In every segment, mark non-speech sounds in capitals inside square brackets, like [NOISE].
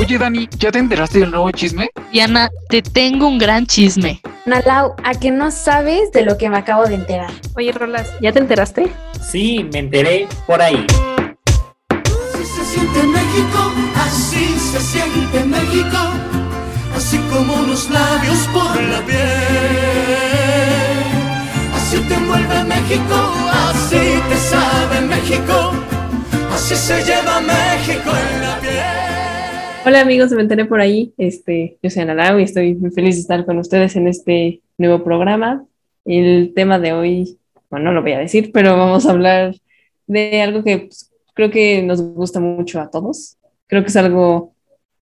Oye, Dani, ¿ya te enteraste del nuevo chisme? Diana, te tengo un gran chisme. Nalau, ¿a que no sabes de lo que me acabo de enterar? Oye, Rolas, ¿ya te enteraste? Sí, me enteré por ahí. Así se siente México, así se siente México, así como los labios por la piel. Así te envuelve México, así te sabe México, así se lleva México en la piel. Hola amigos, me enteré por ahí. Este, yo soy Ana Lau y estoy muy feliz de estar con ustedes en este nuevo programa. El tema de hoy, bueno, no lo voy a decir, pero vamos a hablar de algo que pues, creo que nos gusta mucho a todos. Creo que es algo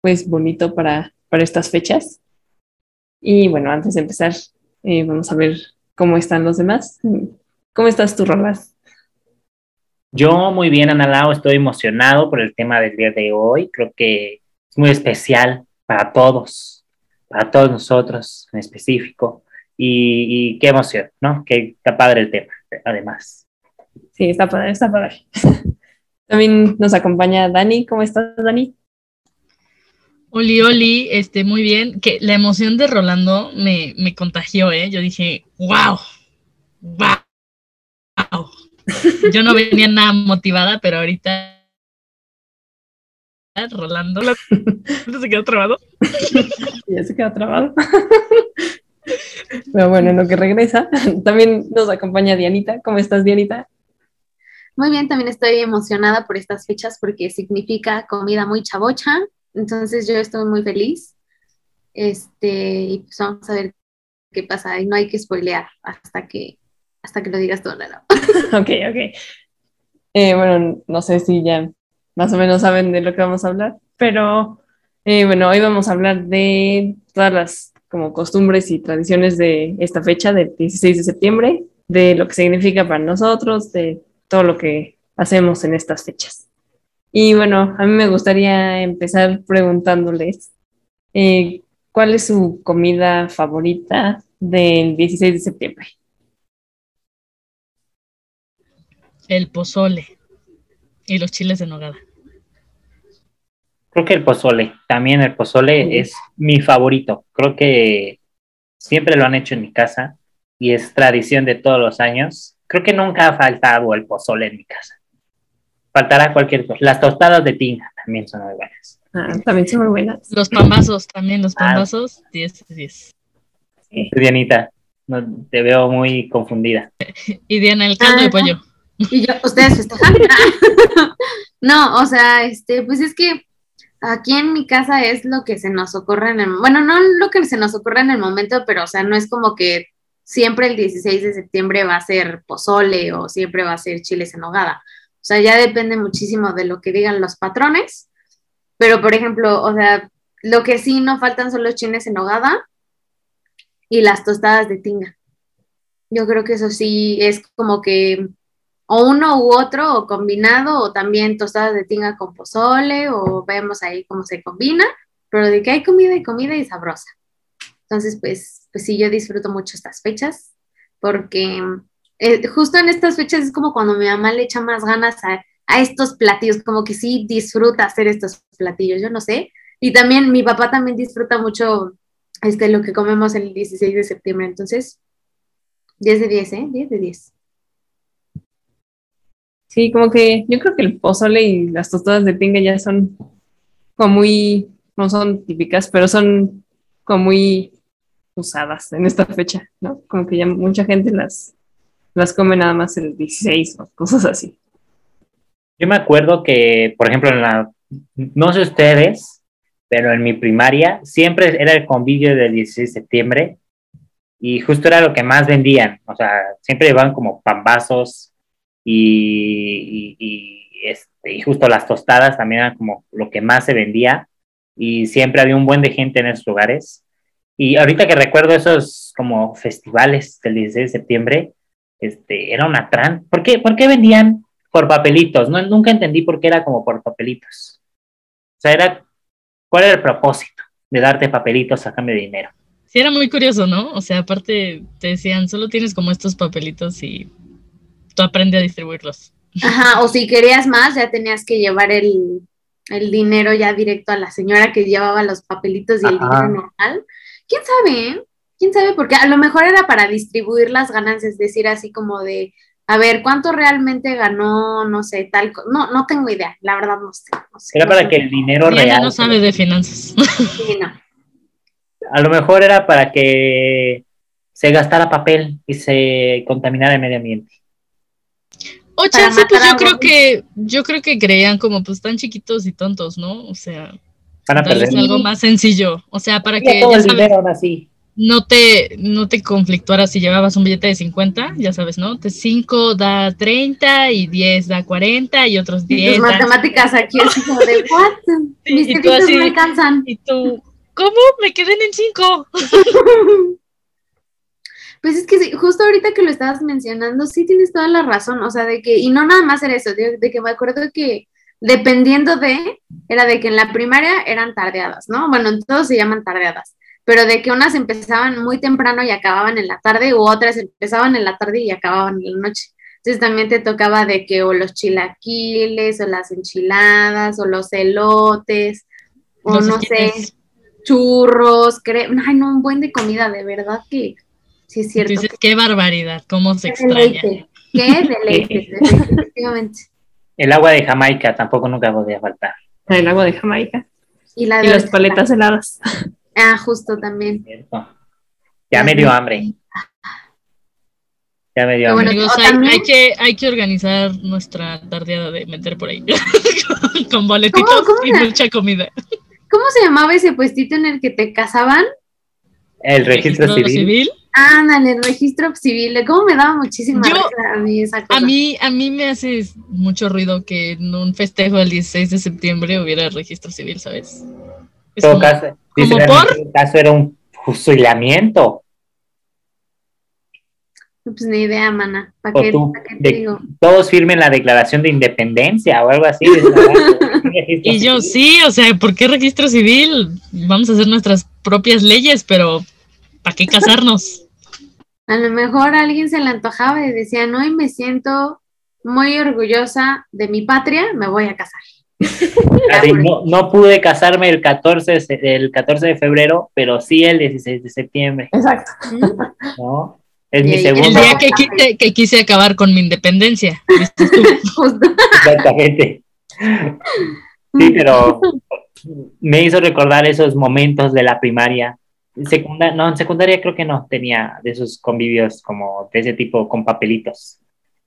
pues bonito para, para estas fechas. Y bueno, antes de empezar, eh, vamos a ver cómo están los demás. ¿Cómo estás tú, Rolas? Yo muy bien, Ana Lau, estoy emocionado por el tema del día de hoy. Creo que es muy especial para todos, para todos nosotros en específico. Y, y qué emoción, ¿no? Que está padre el tema, además. Sí, está padre, está padre. [LAUGHS] También nos acompaña Dani. ¿Cómo estás, Dani? Oli, Oli, este, muy bien. Que la emoción de Rolando me, me contagió, ¿eh? Yo dije, wow, wow. [LAUGHS] Yo no venía nada motivada, pero ahorita Rolando se quedó trabado. [LAUGHS] ya se quedó trabado. [LAUGHS] Pero bueno, en lo que regresa, [LAUGHS] también nos acompaña Dianita. ¿Cómo estás, Dianita? Muy bien, también estoy emocionada por estas fechas porque significa comida muy chavocha. Entonces yo estoy muy feliz. Este, y pues vamos a ver qué pasa. Y no hay que spoilear hasta que, hasta que lo digas tú, Lalo. ok, ok. Eh, bueno, no sé si ya más o menos saben de lo que vamos a hablar, pero eh, bueno, hoy vamos a hablar de todas las como costumbres y tradiciones de esta fecha, del 16 de septiembre, de lo que significa para nosotros, de todo lo que hacemos en estas fechas. Y bueno, a mí me gustaría empezar preguntándoles, eh, ¿cuál es su comida favorita del 16 de septiembre? El pozole y los chiles de nogada. Creo que el pozole, también el pozole Mm. es mi favorito. Creo que siempre lo han hecho en mi casa y es tradición de todos los años. Creo que nunca ha faltado el pozole en mi casa. Faltará cualquier cosa. Las tostadas de tinga también son muy buenas. Ah, también son muy buenas. Los pambazos también, los Ah. pambazos, 10 de 10. Sí. Dianita, no, te veo muy confundida. [LAUGHS] Y Diana, el caldo de Ah. pollo. Y yo, ustedes festejan. [LAUGHS] [LAUGHS] no, o sea, este, pues es que aquí en mi casa es lo que se nos ocurre en el, bueno, no lo que se nos ocurre en el momento, pero o sea, no es como que siempre el 16 de septiembre va a ser pozole o siempre va a ser chiles en nogada. O sea, ya depende muchísimo de lo que digan los patrones. Pero, por ejemplo, o sea, lo que sí no faltan son los chiles en nogada y las tostadas de tinga. Yo creo que eso sí es como que o uno u otro, o combinado, o también tostadas de tinga con pozole, o vemos ahí cómo se combina, pero de que hay comida y comida y sabrosa. Entonces, pues, pues sí, yo disfruto mucho estas fechas, porque eh, justo en estas fechas es como cuando mi mamá le echa más ganas a, a estos platillos, como que sí disfruta hacer estos platillos, yo no sé. Y también mi papá también disfruta mucho este, lo que comemos el 16 de septiembre, entonces, 10 de 10, ¿eh? 10 de 10. Sí, como que yo creo que el pozole y las tostadas de tinga ya son como muy, no son típicas, pero son como muy usadas en esta fecha, ¿no? Como que ya mucha gente las, las come nada más el 16 o cosas así. Yo me acuerdo que, por ejemplo, en la, no sé ustedes, pero en mi primaria siempre era el convivio del 16 de septiembre y justo era lo que más vendían. O sea, siempre llevaban como pambazos y, este, y justo las tostadas también eran como lo que más se vendía y siempre había un buen de gente en esos lugares. Y ahorita que recuerdo esos como festivales del 16 de septiembre, este, era una tran. ¿Por qué, ¿Por qué vendían por papelitos? No, nunca entendí por qué era como por papelitos. O sea, era, ¿cuál era el propósito de darte papelitos a cambio de dinero? Sí, era muy curioso, ¿no? O sea, aparte te decían, solo tienes como estos papelitos y tú aprendes a distribuirlos. Ajá, o si querías más, ya tenías que llevar el, el dinero ya directo a la señora que llevaba los papelitos y el dinero normal. ¿Quién sabe? eh? ¿Quién sabe? Porque a lo mejor era para distribuir las ganancias, decir así como de, a ver, ¿cuánto realmente ganó? No sé, tal. No, no tengo idea, la verdad no sé. no sé, Era no para sé. que el dinero Diana real. no sabe de finanzas. Sí, no. A lo mejor era para que se gastara papel y se contaminara el medio ambiente. O Para chance, pues yo creo que, yo creo que creían como pues tan chiquitos y tontos, ¿no? O sea, Van a darles perder algo más sencillo. O sea, para que ya sabes, así. no te, no te conflictuara si llevabas un billete de 50, ya sabes, ¿no? De 5 da 30 y 10 da 40 y otros Y 10 tus da- matemáticas aquí así como de, [LAUGHS] ¿what? Sí, Mis y tú así- no alcanzan. Y tú, ¿cómo? Me queden en 5. [LAUGHS] Pues es que sí, justo ahorita que lo estabas mencionando, sí tienes toda la razón, o sea, de que, y no nada más era eso, de, de que me acuerdo que dependiendo de, era de que en la primaria eran tardeadas, ¿no? Bueno, en todos se llaman tardeadas, pero de que unas empezaban muy temprano y acababan en la tarde, u otras empezaban en la tarde y acababan en la noche. Entonces también te tocaba de que o los chilaquiles, o las enchiladas, o los elotes, o Los no sé, churros, cre ay, no, un buen de comida, de verdad que sí es cierto. Dices, qué barbaridad, cómo se Qué extraña. deleite, qué deleite, efectivamente. El agua de Jamaica tampoco nunca podía faltar. El agua de Jamaica. Y, la Y de las paletas heladas. Ah, justo también. ¿cierto? Ya me dio hambre. Ya me dio Qué bueno. hambre. Amigos, hay, que, hay que organizar nuestra tardeada de meter por ahí. [LAUGHS] Con boletitos ¿Cómo- cómo y mucha comida. ¿Cómo se llamaba ese puestito en el que te casaban? El registro civil. Ándale, el registro civil. ¿Cómo me daba muchísima Yo- risa a mí esa cosa? A mí, a mí me hace mucho ruido que en un festejo del 16 de septiembre hubiera registro civil, ¿sabes? Es En todo como- caso, ¿como en por? todo caso era un fusilamiento. Pues ni idea, mana. ¿Para qué, tú, pa' qué te de- digo? Todos firmen la declaración de independencia o algo así. [LAUGHS] dice, "Ah, un registro Y yo civil". sí, o sea, ¿por qué registro civil? Vamos a hacer nuestras propias leyes, pero ¿para qué casarnos? A lo mejor a alguien se le antojaba y decía, no, y me siento muy orgullosa de mi patria, me voy a casar. [LAUGHS] Así, no, no pude casarme el 14, de se- el 14 de febrero, pero sí el 16 de septiembre, Exacto. ¿no? Es mi y- El segundo, día que quise, que quise acabar con mi independencia. [LAUGHS] exactamente. Sí, pero [LAUGHS] me hizo recordar esos momentos de la primaria. Secunda, no, en secundaria creo que no tenía de esos convivios como de ese tipo con papelitos.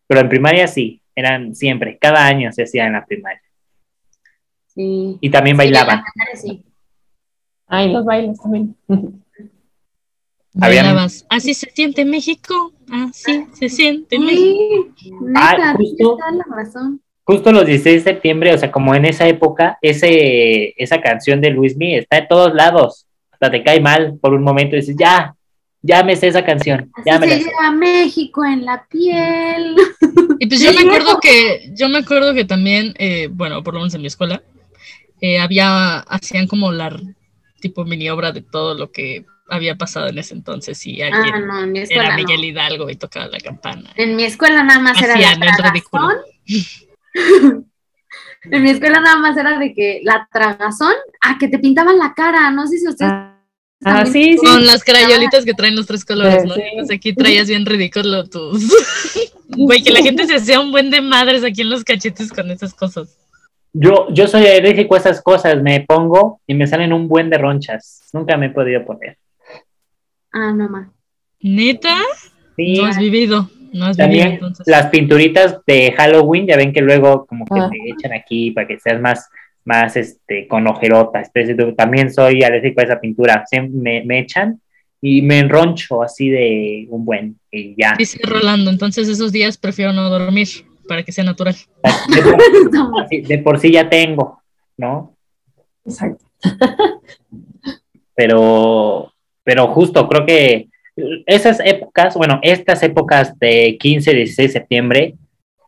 Pero en primaria sí, eran siempre, cada año se hacía en la primaria. Sí. Y también Sí, bailaban. sí. Ay, los bailes también. Bailabas. Así se siente México. Así se siente México. Neta, Ah, justo. la razón. Justo los 16 de septiembre, o sea, como en esa época, ese, esa canción de Luismi está en todos lados. Hasta te cae mal por un momento y dices, ya, ya me sé esa canción. Así Ya me se sé". lleva México en la piel. Y pues yo [LAUGHS] me acuerdo que, yo me acuerdo que también, eh, bueno, por lo menos en mi escuela, eh, había, hacían como la tipo mini obra de todo lo que había pasado en ese entonces y Ah, alguien no, en mi era escuela no. Miguel Hidalgo y tocaba la campana. En mi escuela nada más era la el ridículo. En mi escuela nada más era de que la tragazón, ah, que te pintaban la cara, no sé si ustedes Ah, sí, sí. Con las crayolitas que traen los tres colores, ¿no? Sí. Pues aquí traías bien ridículo tus... [LAUGHS] Güey, que la gente se hacía un buen de madres aquí en los cachetes con esas cosas. Yo, yo soy alérgico a esas cosas, me pongo y me salen un buen de ronchas. Nunca me he podido poner. Ah, no más. ¿Neta? Sí, No has vivido, no has vivido también entonces. las pinturitas de Halloween, ya ven que luego como que Ah. te echan aquí para que seas más, más este, con ojerotas. También soy alérgico a esa pintura. Me, me echan y me enroncho así de un buen y ya. Dice Rolando, entonces esos días prefiero no dormir para que sea natural. De por, así- de por sí ya tengo, ¿no? Exacto. pero, pero justo creo que esas épocas, bueno, estas épocas de 15, 16 de septiembre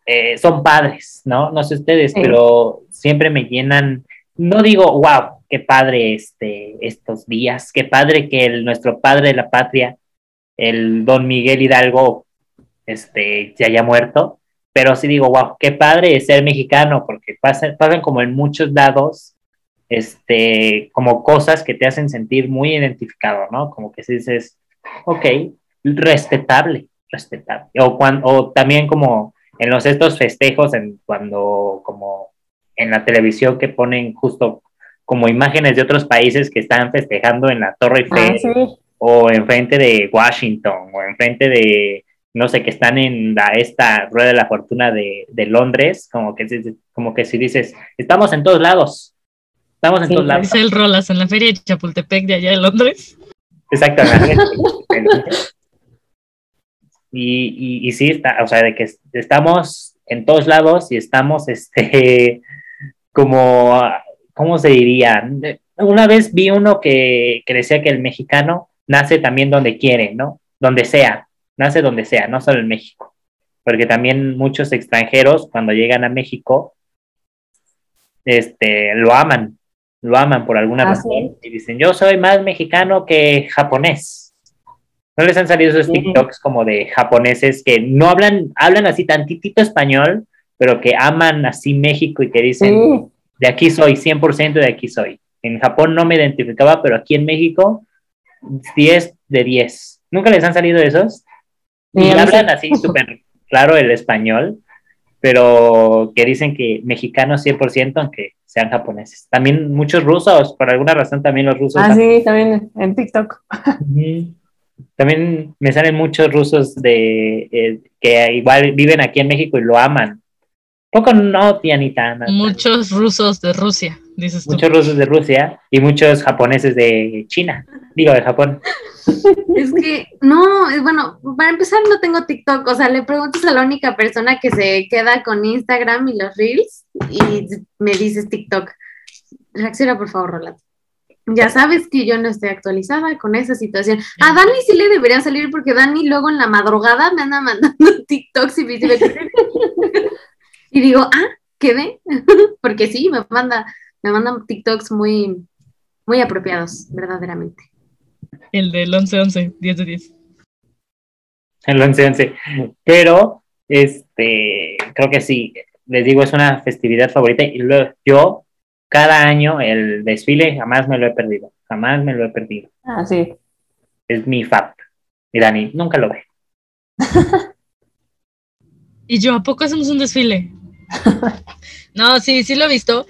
eh, son padres, ¿no? No sé ustedes, Sí. pero siempre me llenan, no digo, wow, qué padre este, estos días, qué padre que el, nuestro padre de la patria, el don Miguel Hidalgo, este, se haya muerto, pero sí digo, wow, qué padre ser mexicano, porque pasan, pasan como en muchos lados, este, como cosas que te hacen sentir muy identificado, ¿no? Como que si dices, ok, respetable, respetable. O, cuando, o también como en los estos festejos, en, cuando como en la televisión que ponen justo como imágenes de otros países que están festejando en la Torre Ah, Eiffel sí. o enfrente de Washington o enfrente de, no sé, que están en la, esta rueda de la fortuna de, de Londres, como que, si- como que si dices, estamos en todos lados, estamos en Sí, todos lados. Dice el Rolas en la feria de Chapultepec de allá de Londres. Exactamente. [LAUGHS] y, y, sí, está, o sea, de que estamos en todos lados y estamos, este, como, ¿cómo se diría? Una vez vi uno que, que decía que el mexicano nace también donde quiere, ¿no? Donde sea, nace donde sea, no solo en México. Porque también muchos extranjeros cuando llegan a México, este, lo aman, lo aman por alguna razón. Y dicen, yo soy más mexicano que japonés. ¿No les han salido esos. TikToks como de japoneses que no hablan, hablan así tantitito español, pero que aman así México y que dicen, Sí, de aquí soy, 100% de aquí soy. En Japón no me identificaba, pero aquí en México, 10 de 10. ¿Nunca les han salido esos? Y hablan sí. así súper [LAUGHS] claro el español, pero que dicen que mexicanos 100%, aunque sean japoneses. También muchos rusos, por alguna razón también los rusos. Ah, sí, también en TikTok. También me salen muchos rusos de eh, que igual viven aquí en México y lo aman. Poco no, Tianita. no, Muchos rusos de Rusia, dices tú. muchos rusos de Rusia y muchos japoneses de China, digo de Japón. Es que, no, es bueno, para empezar no tengo TikTok, o sea, le preguntas a la única persona que se queda con Instagram y los Reels y me dices TikTok. Reacciona, por favor, Rolando. Ya sabes que yo no estoy actualizada con esa situación. A Dani sí le debería salir porque Dani luego en la madrugada me anda mandando [LAUGHS] TikToks y me dice, [LAUGHS] y digo, ah, quedé, [LAUGHS] porque sí, me manda, me mandan TikToks muy, muy apropiados, verdaderamente. El del 11-11, 10 de 10. El 11-11. Pero, este, creo que sí, les digo, es una festividad favorita y lo- yo, cada año, el desfile jamás me lo he perdido, jamás me lo he perdido. Ah, sí. Es mi fab. Y Dani, nunca lo ve. [LAUGHS] Y yo, ¿a poco hacemos un desfile? [LAUGHS] no, sí, sí lo he visto.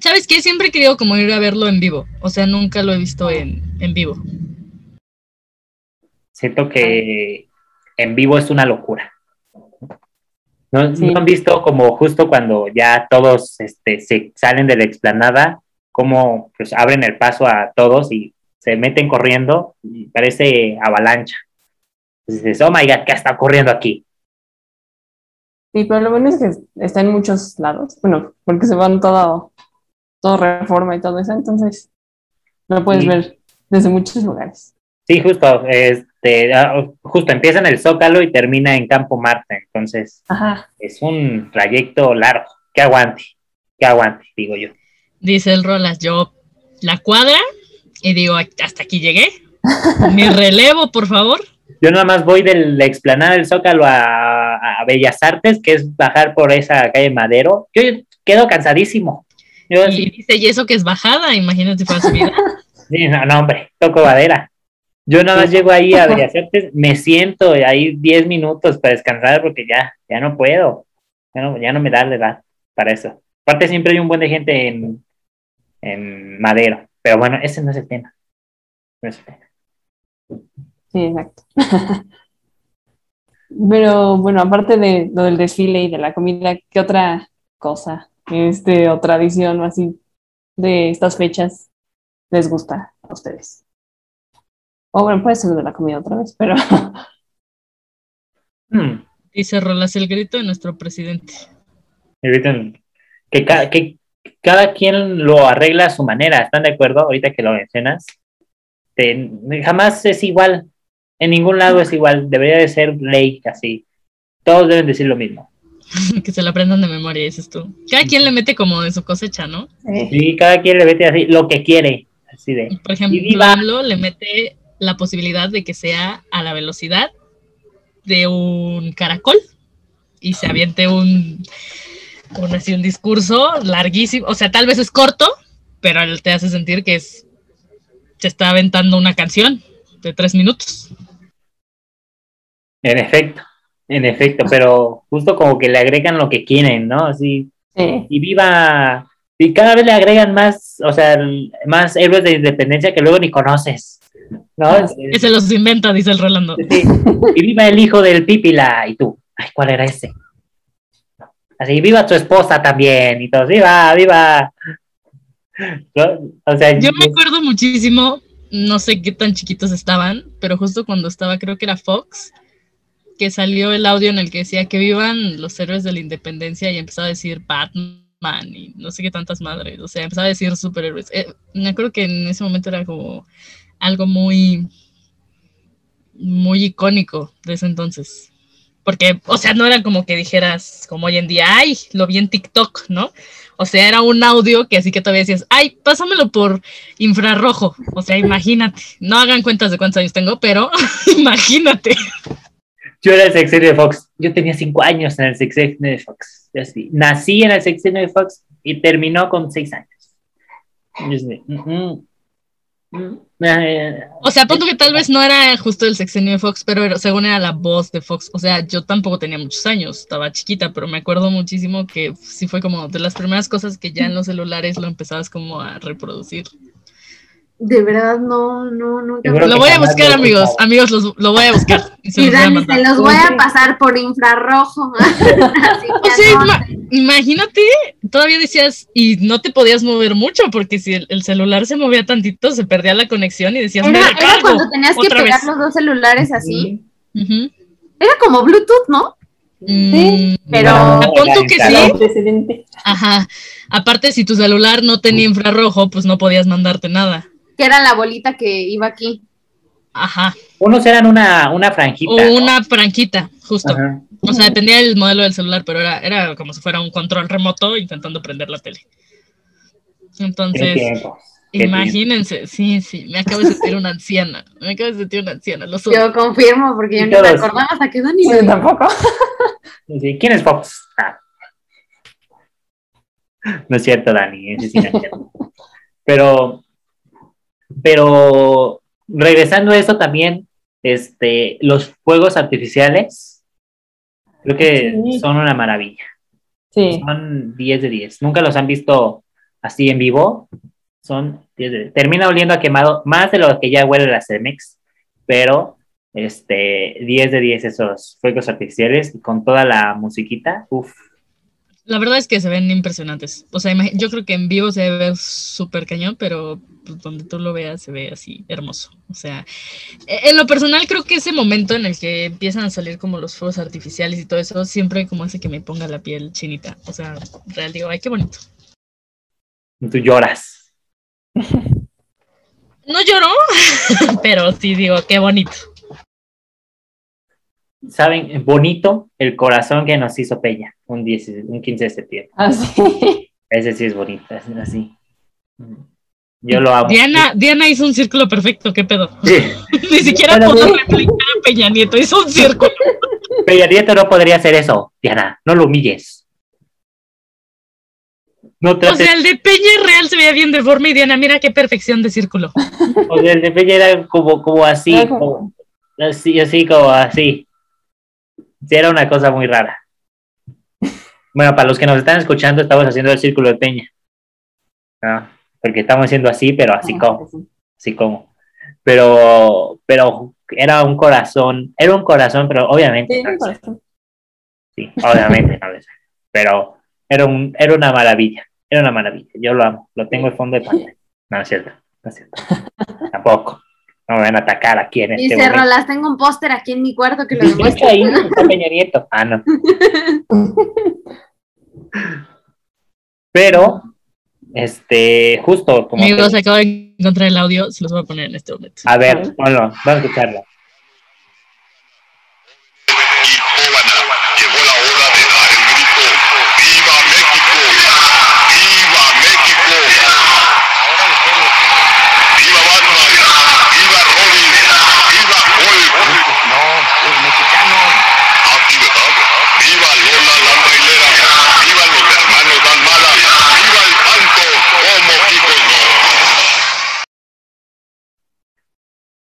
¿Sabes qué? Siempre he querido como ir a verlo en vivo. O sea, nunca lo he visto en, en vivo. Siento que en vivo es una locura. ¿No, Sí. ¿no han visto como justo cuando ya todos este, se salen de la explanada, como pues abren el paso a todos y se meten corriendo y parece avalancha? Entonces dices, oh my god, ¿qué está ocurriendo aquí? Sí, pero lo bueno es que está en muchos lados. Bueno, porque se van todo, todo reforma y todo eso, entonces lo puedes Sí. ver desde muchos lugares. Sí, justo, este, ah, justo empieza en el Zócalo y termina en Campo Marte, entonces Ajá. es un trayecto largo, que aguante, que aguante, digo yo. Dice el Rolas, yo la cuadra y digo, hasta aquí llegué. Mi [LAUGHS] relevo, por favor. Yo nada más voy de la explanada del Zócalo a, a Bellas Artes, que es bajar por esa calle Madero. Yo quedo cansadísimo. Yo Y sí, dice, y eso que es bajada, imagínate para subir. [LAUGHS] [LAUGHS] sí, no, no, hombre, toco madera. Yo nada más llego ahí a Bellas Artes, me siento ahí 10 minutos para descansar porque ya, ya no puedo. Ya no, ya no me da la edad para eso. Aparte siempre hay un buen de gente en, en Madero. Pero bueno, ese no es el tema. No es el tema. Sí, exacto. [LAUGHS] Pero bueno, aparte de lo del desfile y de la comida, ¿qué otra cosa, este, o tradición o así de estas fechas les gusta a ustedes? O bueno, puede ser de la comida otra vez, pero [LAUGHS] Hmm. Dice Rolas el grito de nuestro presidente. Que, ca- que cada quien lo arregla a su manera, ¿están de acuerdo? Ahorita que lo mencionas. Te- jamás es igual, en ningún lado es igual, debería de ser ley así. Todos deben decir lo mismo. [LAUGHS] que se la aprendan de memoria, dices tú. Cada quien le mete como de su cosecha, ¿no? Y cada quien le mete así lo que quiere, así de. Por ejemplo. AMLO le mete la posibilidad de que sea a la velocidad de un caracol y se aviente un, un, así, un discurso larguísimo. O sea, tal vez es corto, pero te hace sentir que es, se está aventando una canción de tres minutos. En efecto, en efecto, pero justo como que le agregan lo que quieren, ¿no? Así, Sí. y viva, y cada vez le agregan más, o sea, más héroes de independencia que luego ni conoces, ¿no? Es- es- Ese los inventa, dice el Rolando. sí. Y viva el hijo del Pípila, y tú, ay, ¿cuál era ese? Así, viva tu esposa también, y todos, viva, viva. ¿No? O sea, Yo me acuerdo muchísimo, no sé qué tan chiquitos estaban, pero justo cuando estaba, creo que era Fox, que salió el audio en el que decía que vivan los héroes de la independencia y empezaba a decir Batman y no sé qué tantas madres, o sea, empezaba a decir superhéroes. Eh, me acuerdo que en ese momento era como algo muy, muy icónico de ese entonces. Porque, o sea, no era como que dijeras, como hoy en día, ay, lo vi en TikTok, ¿no? O sea, era un audio que así que todavía decías, ay, pásamelo por infrarrojo. O sea, imagínate. No hagan cuentas de cuántos años tengo, pero [LAUGHS] imagínate. Yo era el sexenio de Fox. Yo tenía cinco años en el sexenio de Fox. Así, nací en el sexenio de Fox y terminó con seis años. Así, mm, mm, mm, eh, O sea, punto que tal vez no era justo el sexenio de Fox, pero era- según era la voz de Fox. O sea, yo tampoco tenía muchos años, estaba chiquita, pero me acuerdo muchísimo que sí fue como de las primeras cosas que ya en los celulares lo empezabas como a reproducir. De verdad, no, no, nunca. Lo voy a buscar, amigos. Amigos, los- lo voy a buscar. [LAUGHS] y se Y los voy se los voy a pasar por infrarrojo. [LAUGHS] Así O que sea, no, ima- imagínate, todavía decías, y no te podías mover mucho, porque si el, el celular se movía tantito, se perdía la conexión y decías, me era, era cuando tenías que pegar vez. los dos celulares así. Era como Bluetooth, ¿no? Mm, Pero No, que sí. Antecedente. Ajá. Aparte, si tu celular no tenía infrarrojo, pues no podías mandarte nada. Que era la bolita que iba aquí. Ajá. Unos eran una, una franjita. O ¿no? una franquita, justo. Ajá. O sea, dependía del modelo del celular, pero era, era como si fuera un control remoto intentando prender la tele. Entonces, imagínense, sí, sí, me acabo de sentir una anciana. Me acabo de sentir una anciana. Lo. Yo confirmo, porque yo no me acordaba hasta que Dani lo tampoco. Sí, ¿Quién es Fox? Ah. No es cierto, Dani, ese sí no es cierto. [LAUGHS] Pero, pero regresando a eso también, este, los fuegos artificiales, creo que Sí. son una maravilla. Sí. Son 10 de 10. Nunca los han visto así en vivo. Son 10 de 10. Termina oliendo a quemado, más de lo que ya huele la Cemex, pero este, 10 de 10 esos fuegos artificiales con toda la musiquita. Uf, La verdad es que se ven impresionantes. O sea, yo creo que en vivo se ver súper cañón, pero pues, donde tú lo veas se ve así hermoso. O sea, e- en lo personal creo que ese momento en el que empiezan a salir como los fuegos artificiales y todo eso, siempre como hace que me ponga la piel chinita. O sea, real digo, ay, qué bonito. tú lloras. [LAUGHS] No lloro, [LAUGHS] pero sí digo, qué bonito. ¿Saben? Bonito el corazón que nos hizo Peña un, 10 un 15 de septiembre. Así. [LAUGHS] Ese sí es bonito, es así. Yo lo amo. Diana, Diana hizo un círculo perfecto, qué pedo. Sí. [LAUGHS] Ni siquiera Bueno, pudo replicar a Peña Nieto, hizo un círculo. [LAUGHS] Peña Nieto no podría hacer eso, Diana, no lo humilles. No O sea, el de Peña real se veía bien deforme y Diana, mira qué perfección de círculo. o sea, el de Peña era como, como así, como- así, así como así. Sí, era una cosa muy rara. Bueno, para los que nos están escuchando, estamos haciendo el círculo de Peña. Ah, porque estamos haciendo así, pero así como, así como. Pero, pero era un corazón, era un corazón, pero obviamente, Sí, no sé. corazón. Sí, obviamente no. [LAUGHS] Pero era, un, era una maravilla, era una maravilla. Yo lo amo, lo tengo en fondo de pantalla. No es cierto, no es cierto. [LAUGHS] Tampoco. No me van a atacar aquí en este Dice momento. Rolas, tengo un póster aquí en mi cuarto que lo demuestra. ahí está Peña Nieto. Ah, no. [LAUGHS] Pero, este, justo como. Amigos, que- acabo de encontrar el audio, se los voy a poner en este momento. a ver, ponlo, vamos a escucharlo. y Tóbana. Llegó la hora de dar el grito. ¡Viva México! ¡Viva México! ¡Viva Batman! ¡Viva Robin! ¡Viva Hulk! No, los mexicanos. Aquí, ¿verdad? ¡Viva los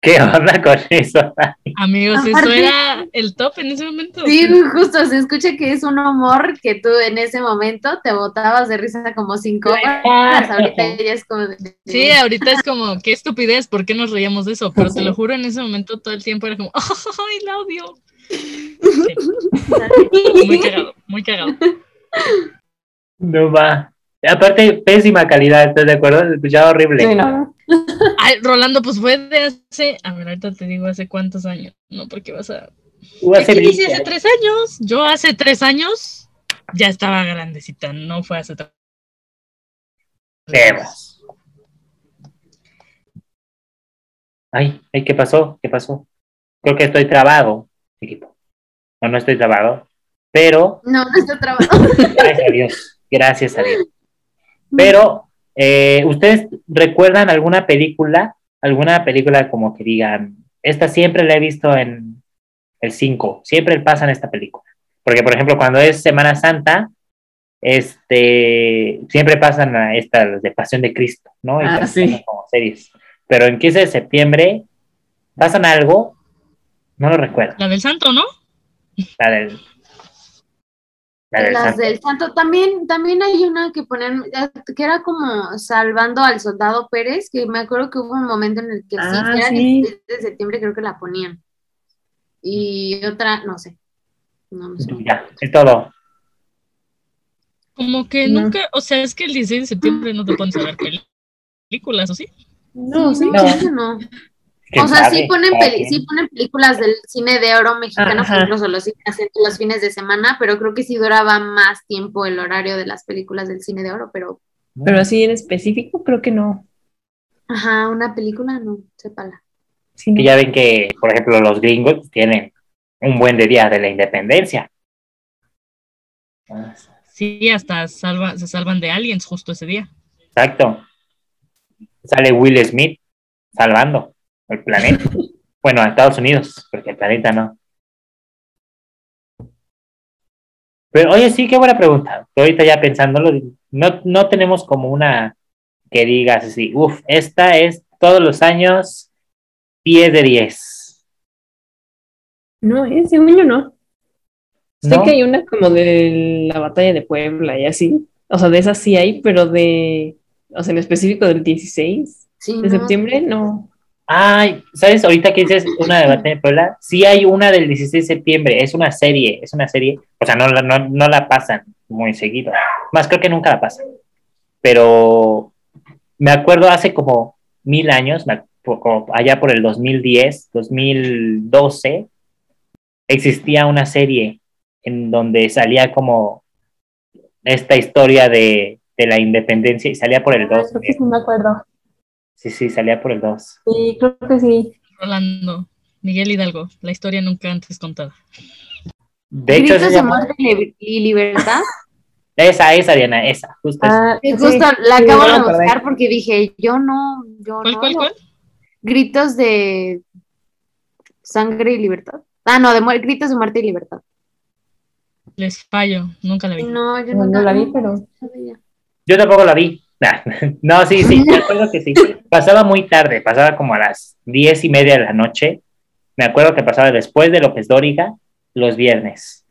¿Qué onda con eso? Amigos, eso Aparte- era el top en ese momento. Sí, justo, se escucha que es un humor que tú en ese momento te botabas de risa como cinco horas. Ahorita ya es como Sí, ahorita es como, qué estupidez, ¿por qué nos reíamos de eso? Pero te lo juro, en ese momento todo el tiempo era como, [LAUGHS] ¡ay, la odio! Sí, muy cagado, muy cagado. No va. Aparte, pésima calidad, ¿estás de acuerdo? Se escuchaba horrible. Sí, no. Ay, Rolando, pues fue de hace, a ver, ahorita te digo hace cuántos años, no, porque vas a... Aquí dice 20 hace tres años, yo hace tres años ya estaba grandecita, no fue hace tres Vemos. Ay, ay, ¿qué pasó? ¿Qué pasó? Creo que estoy trabado, equipo. No, no estoy trabado. Pero, No, no está trabajando. gracias a Dios. Gracias a Dios. [LAUGHS] Pero, eh, ¿ustedes recuerdan alguna película? ¿Alguna película como que digan, esta siempre la he visto en el 5, siempre pasan esta película? Porque, por ejemplo, cuando es Semana Santa, este, siempre pasan a estas de Pasión de Cristo, ¿no? Y Ah, sí. Como series. Pero en 15 de septiembre, ¿pasan algo? No lo recuerdo. La del santo, ¿no? La del... Del Las santo. del santo. También, también hay una que ponen, eh, que era como salvando al soldado Pérez, que me acuerdo que hubo un momento en el que sí, Ah, que era el sí. 16 de septiembre, creo que la ponían. Y otra, no sé. No, no sé. Ya, es todo. Como que No. nunca, o sea, es que el 16 de septiembre no te pones a ver peli- películas, ¿o sí? No, sí. no, no. Eso no. ¿Quién O sea, sí ponen, peli- sí ponen películas del cine de oro mexicano, Ajá. que incluso los siguen haciendo los fines de semana, pero creo que sí duraba más tiempo el horario de las películas del cine de oro, pero, Pero así en específico, creo que no. ajá, una película no, sépala. Sí, no. Que ya ven que, por ejemplo, los gringos tienen un buen de día de la independencia. Sí, hasta salva, se salvan de aliens justo ese día. Exacto. Sale Will Smith salvando el planeta. bueno, a Estados Unidos, porque el planeta no. Pero oye, sí, qué buena pregunta. Ahorita ya pensándolo, no, no tenemos como una que digas así, uff, esta es todos los años 10 de 10. No, eh, según yo no. Sé ¿No? que hay una como de la batalla de Puebla y así. O sea, de esas sí hay, pero de, o sea, en específico del 16 Sí, de no, septiembre, no. Ay, ¿sabes? Ahorita que dices una de Batalla de Puebla, sí hay una del 16 de septiembre, es una serie, es una serie, o sea, no, la- no, no la pasan muy seguido, más creo que nunca la pasan, pero me acuerdo hace como mil años, como allá por el 2010, 2012, existía una serie en donde salía como esta historia de, de la independencia y salía por el 2. Creo que sí me acuerdo. Sí, sí, salía por el 2. Sí, creo que sí. Rolando, Miguel Hidalgo, la historia nunca antes contada. De hecho, Gritos se muerte y li- y libertad. [LAUGHS] esa, esa, Diana, esa, justo esa. Ah, sí, justo la acabo de buscar porque dije, yo no, yo ¿Cuál, no. cuál, cuál? Gritos de sangre y libertad. Ah, no, de mu- gritos de muerte y libertad. Les fallo, nunca la vi. No, yo No, nunca no la vi, pero sabía. Yo tampoco la vi. [LAUGHS] No, sí, sí, me acuerdo que sí. Pasaba muy tarde, pasaba como a las diez y media de la noche. Me acuerdo que pasaba después de López Dóriga los viernes.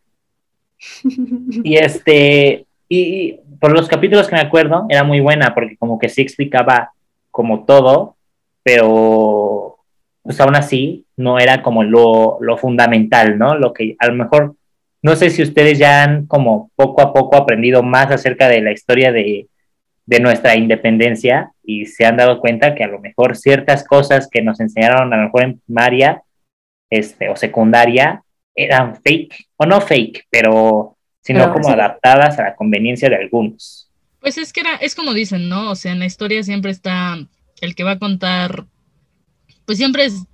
[LAUGHS] Y este, y, por los capítulos que me acuerdo, era muy buena porque como que sí explicaba como todo, pero pues aún así no era como lo, lo fundamental, ¿no? Lo que a lo mejor, no sé si ustedes ya han como poco a poco aprendido más acerca de la historia de, de nuestra independencia y se han dado cuenta que a lo mejor ciertas cosas que nos enseñaron a lo mejor en primaria este, o secundaria eran fake, o no fake, pero sino como sí. adaptadas a la conveniencia de algunos. Pues es que era, es como dicen, ¿no? O sea, en la historia siempre está el que va a contar, pues siempre es,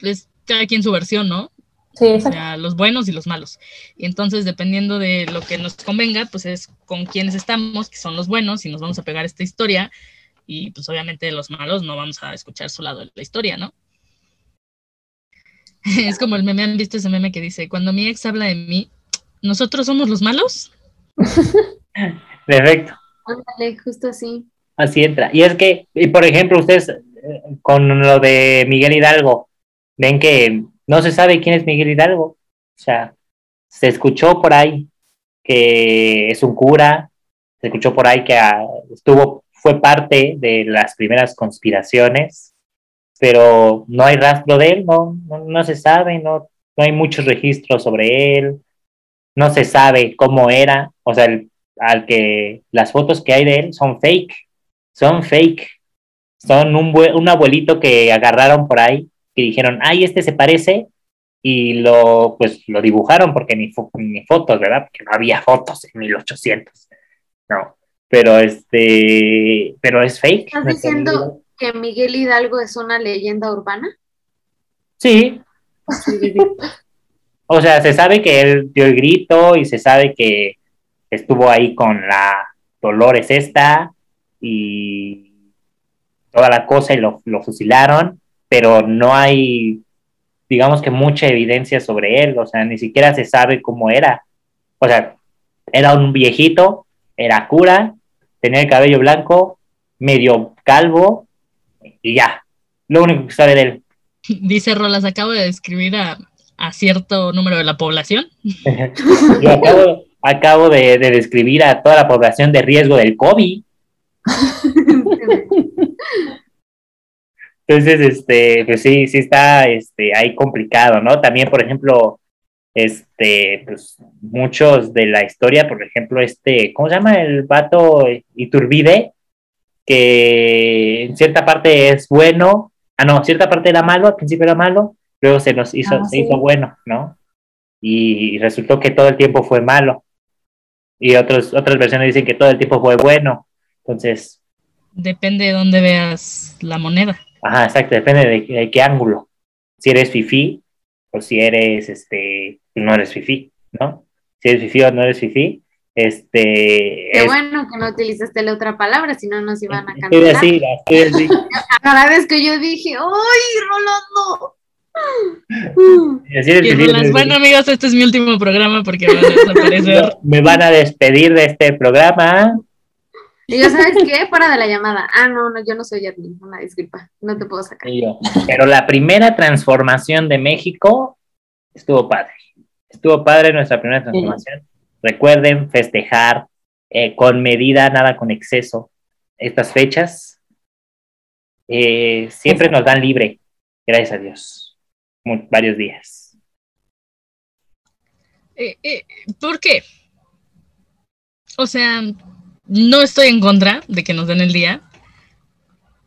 es cada quien su versión, ¿no? Sí, O sea, los buenos y los malos. Y entonces, dependiendo de lo que nos convenga, pues es con quienes estamos, que son los buenos, y nos vamos a pegar a esta historia. Y pues obviamente los malos no vamos a escuchar su lado de la historia, ¿no? [LAUGHS] Es como el meme, ¿han visto ese meme que dice, cuando mi ex habla de mí, ¿nosotros somos los malos? Perfecto. Ándale, justo así. Así entra. Y es que, y por ejemplo, ustedes eh, con lo de Miguel Hidalgo, ven que no se sabe quién es Miguel Hidalgo. O sea, se escuchó por ahí que es un cura, se escuchó por ahí que ah, estuvo, fue parte de las primeras conspiraciones, pero no hay rastro de él, no, no, no se sabe, no, no hay muchos registros sobre él, no se sabe cómo era, o sea, al que las fotos que hay de él son fake, son fake, son un, un abuelito que agarraron por ahí y dijeron, ay, este se parece, y lo, pues, lo dibujaron porque ni, fo- ni fotos, ¿verdad? Porque no había fotos en 1800, no, pero este, pero es fake. ¿Estás diciendo que Miguel Hidalgo es una leyenda urbana? Sí, [LAUGHS] O sea, se sabe que él dio el grito y se sabe que estuvo ahí con la Dolores esta y toda la cosa y lo, lo fusilaron, pero no hay, digamos que mucha evidencia sobre él, o sea, ni siquiera se sabe cómo era. O sea, era un viejito, era cura, tenía el cabello blanco, medio calvo y ya. Lo único que sabe de él. [LAUGHS] Dice Rolas, acabo de describir a, a cierto número de la población. [LAUGHS] Yo acabo, acabo de, de describir a toda la población de riesgo del COVID. [LAUGHS] Entonces, este, pues sí, sí está este, ahí complicado, ¿no? También, por ejemplo, este, pues muchos de la historia, por ejemplo, este, ¿cómo se llama el vato Iturbide? Que en cierta parte es bueno, ah, no, cierta parte era malo, al principio era malo, luego se nos hizo, Ah, se hizo bueno, ¿no? Y resultó que todo el tiempo fue malo. Y otros, otras versiones dicen que todo el tiempo fue bueno. Entonces, Depende de dónde veas la moneda. Ajá, exacto, depende de, de qué ángulo. Si eres fifi o si eres, este, no eres fifi, ¿no? Si eres fifi o no eres fifi, este... Qué es- bueno que no utilizaste la otra palabra, si no nos iban a [LAUGHS] cancelar. así, estoy así. [LAUGHS] Cada vez que yo dije, ¡ay, Rolando! [LAUGHS] Y bueno amigos, este es mi último programa porque van a desaparecer. No, me van a despedir de este programa. Y yo, ¿sabes qué? Fuera de la llamada. Ah, no, no, yo no soy admin, una disculpa, no te puedo sacar. Y yo, Pero la primera transformación de México estuvo padre. Estuvo padre nuestra primera transformación. Recuerden festejar eh, con medida, nada con exceso. Estas fechas eh, siempre nos dan libre, gracias a Dios. Varios días. Eh, ¿Por qué? O sea, no estoy en contra de que nos den el día,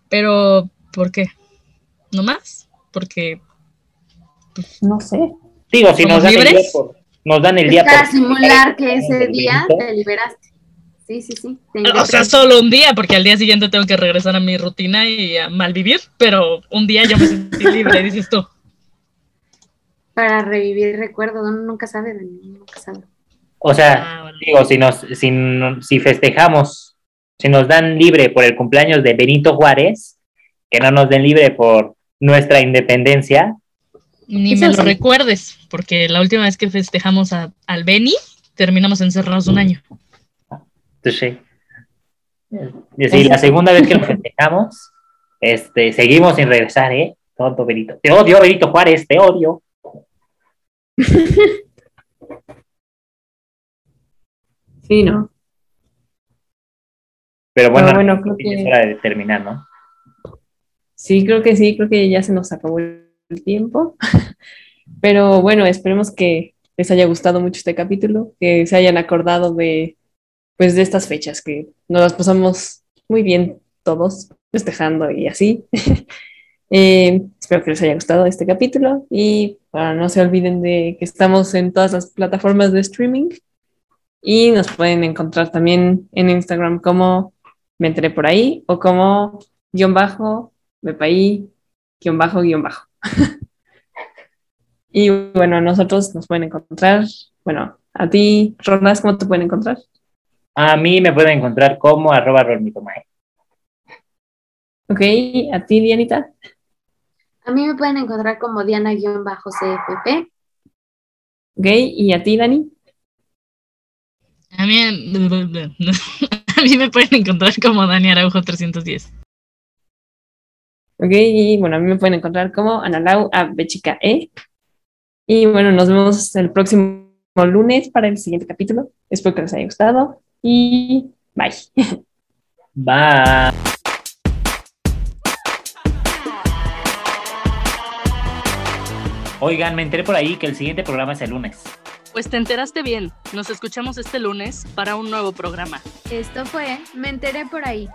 pero ¿por qué? ¿No más? Porque No sé. Digo, si nos ¿Somos dan, el día por, nos dan el día para por- simular que ese día te liberaste. Sí, sí, sí. O sea, solo un día, porque al día siguiente tengo que regresar a mi rutina y a malvivir, pero un día yo me sentí libre, dices tú. Para revivir recuerdos, uno nunca sabe, nunca sabe. O sea, Ah, bueno. digo, si nos, si, no- si festejamos, si nos dan libre por el cumpleaños de Benito Juárez, que no nos den libre por nuestra independencia, Ni me lo recuerdes, porque la última vez que festejamos a- al Beni, terminamos encerrados un año. entonces, sí. Y así, la segunda vez que lo festejamos, este, seguimos sin regresar, ¿eh? Tonto Benito. Te odio, Benito Juárez, te odio. [LAUGHS] Sí, ¿no? Pero bueno, Pero bueno, creo ya es que hora de terminar, ¿no? sí, creo que sí, creo que ya se nos acabó el tiempo. [LAUGHS] Pero bueno, esperemos que les haya gustado mucho este capítulo, que se hayan acordado de pues de estas fechas, que nos las pasamos muy bien todos festejando y así. [LAUGHS] Eh, espero que les haya gustado este capítulo y bueno, no se olviden de que estamos en todas las plataformas de streaming y nos pueden encontrar también en Instagram como me enteré por ahí o como guion bajo, mepaí, guion bajo, guion bajo. [LAUGHS] y bueno, a nosotros nos pueden encontrar, bueno, a ti, Ronas, ¿cómo te pueden encontrar? A mí me pueden encontrar como arroba rolmitomae. Ok, a ti, Dianita. A mí me pueden encontrar como Diana-CFP. Ok, y a ti, Dani. A mí, [LAUGHS] a mí me pueden encontrar como Dani Araujo 310. Ok, y bueno, a mí me pueden encontrar como Analau a Bechica E. Y bueno, nos vemos el próximo lunes para el siguiente capítulo. Espero que les haya gustado y bye. [LAUGHS] Bye. Oigan, me enteré por ahí que el siguiente programa es el lunes. Pues te enteraste bien. Nos escuchamos este lunes para un nuevo programa. Esto fue Me enteré por ahí.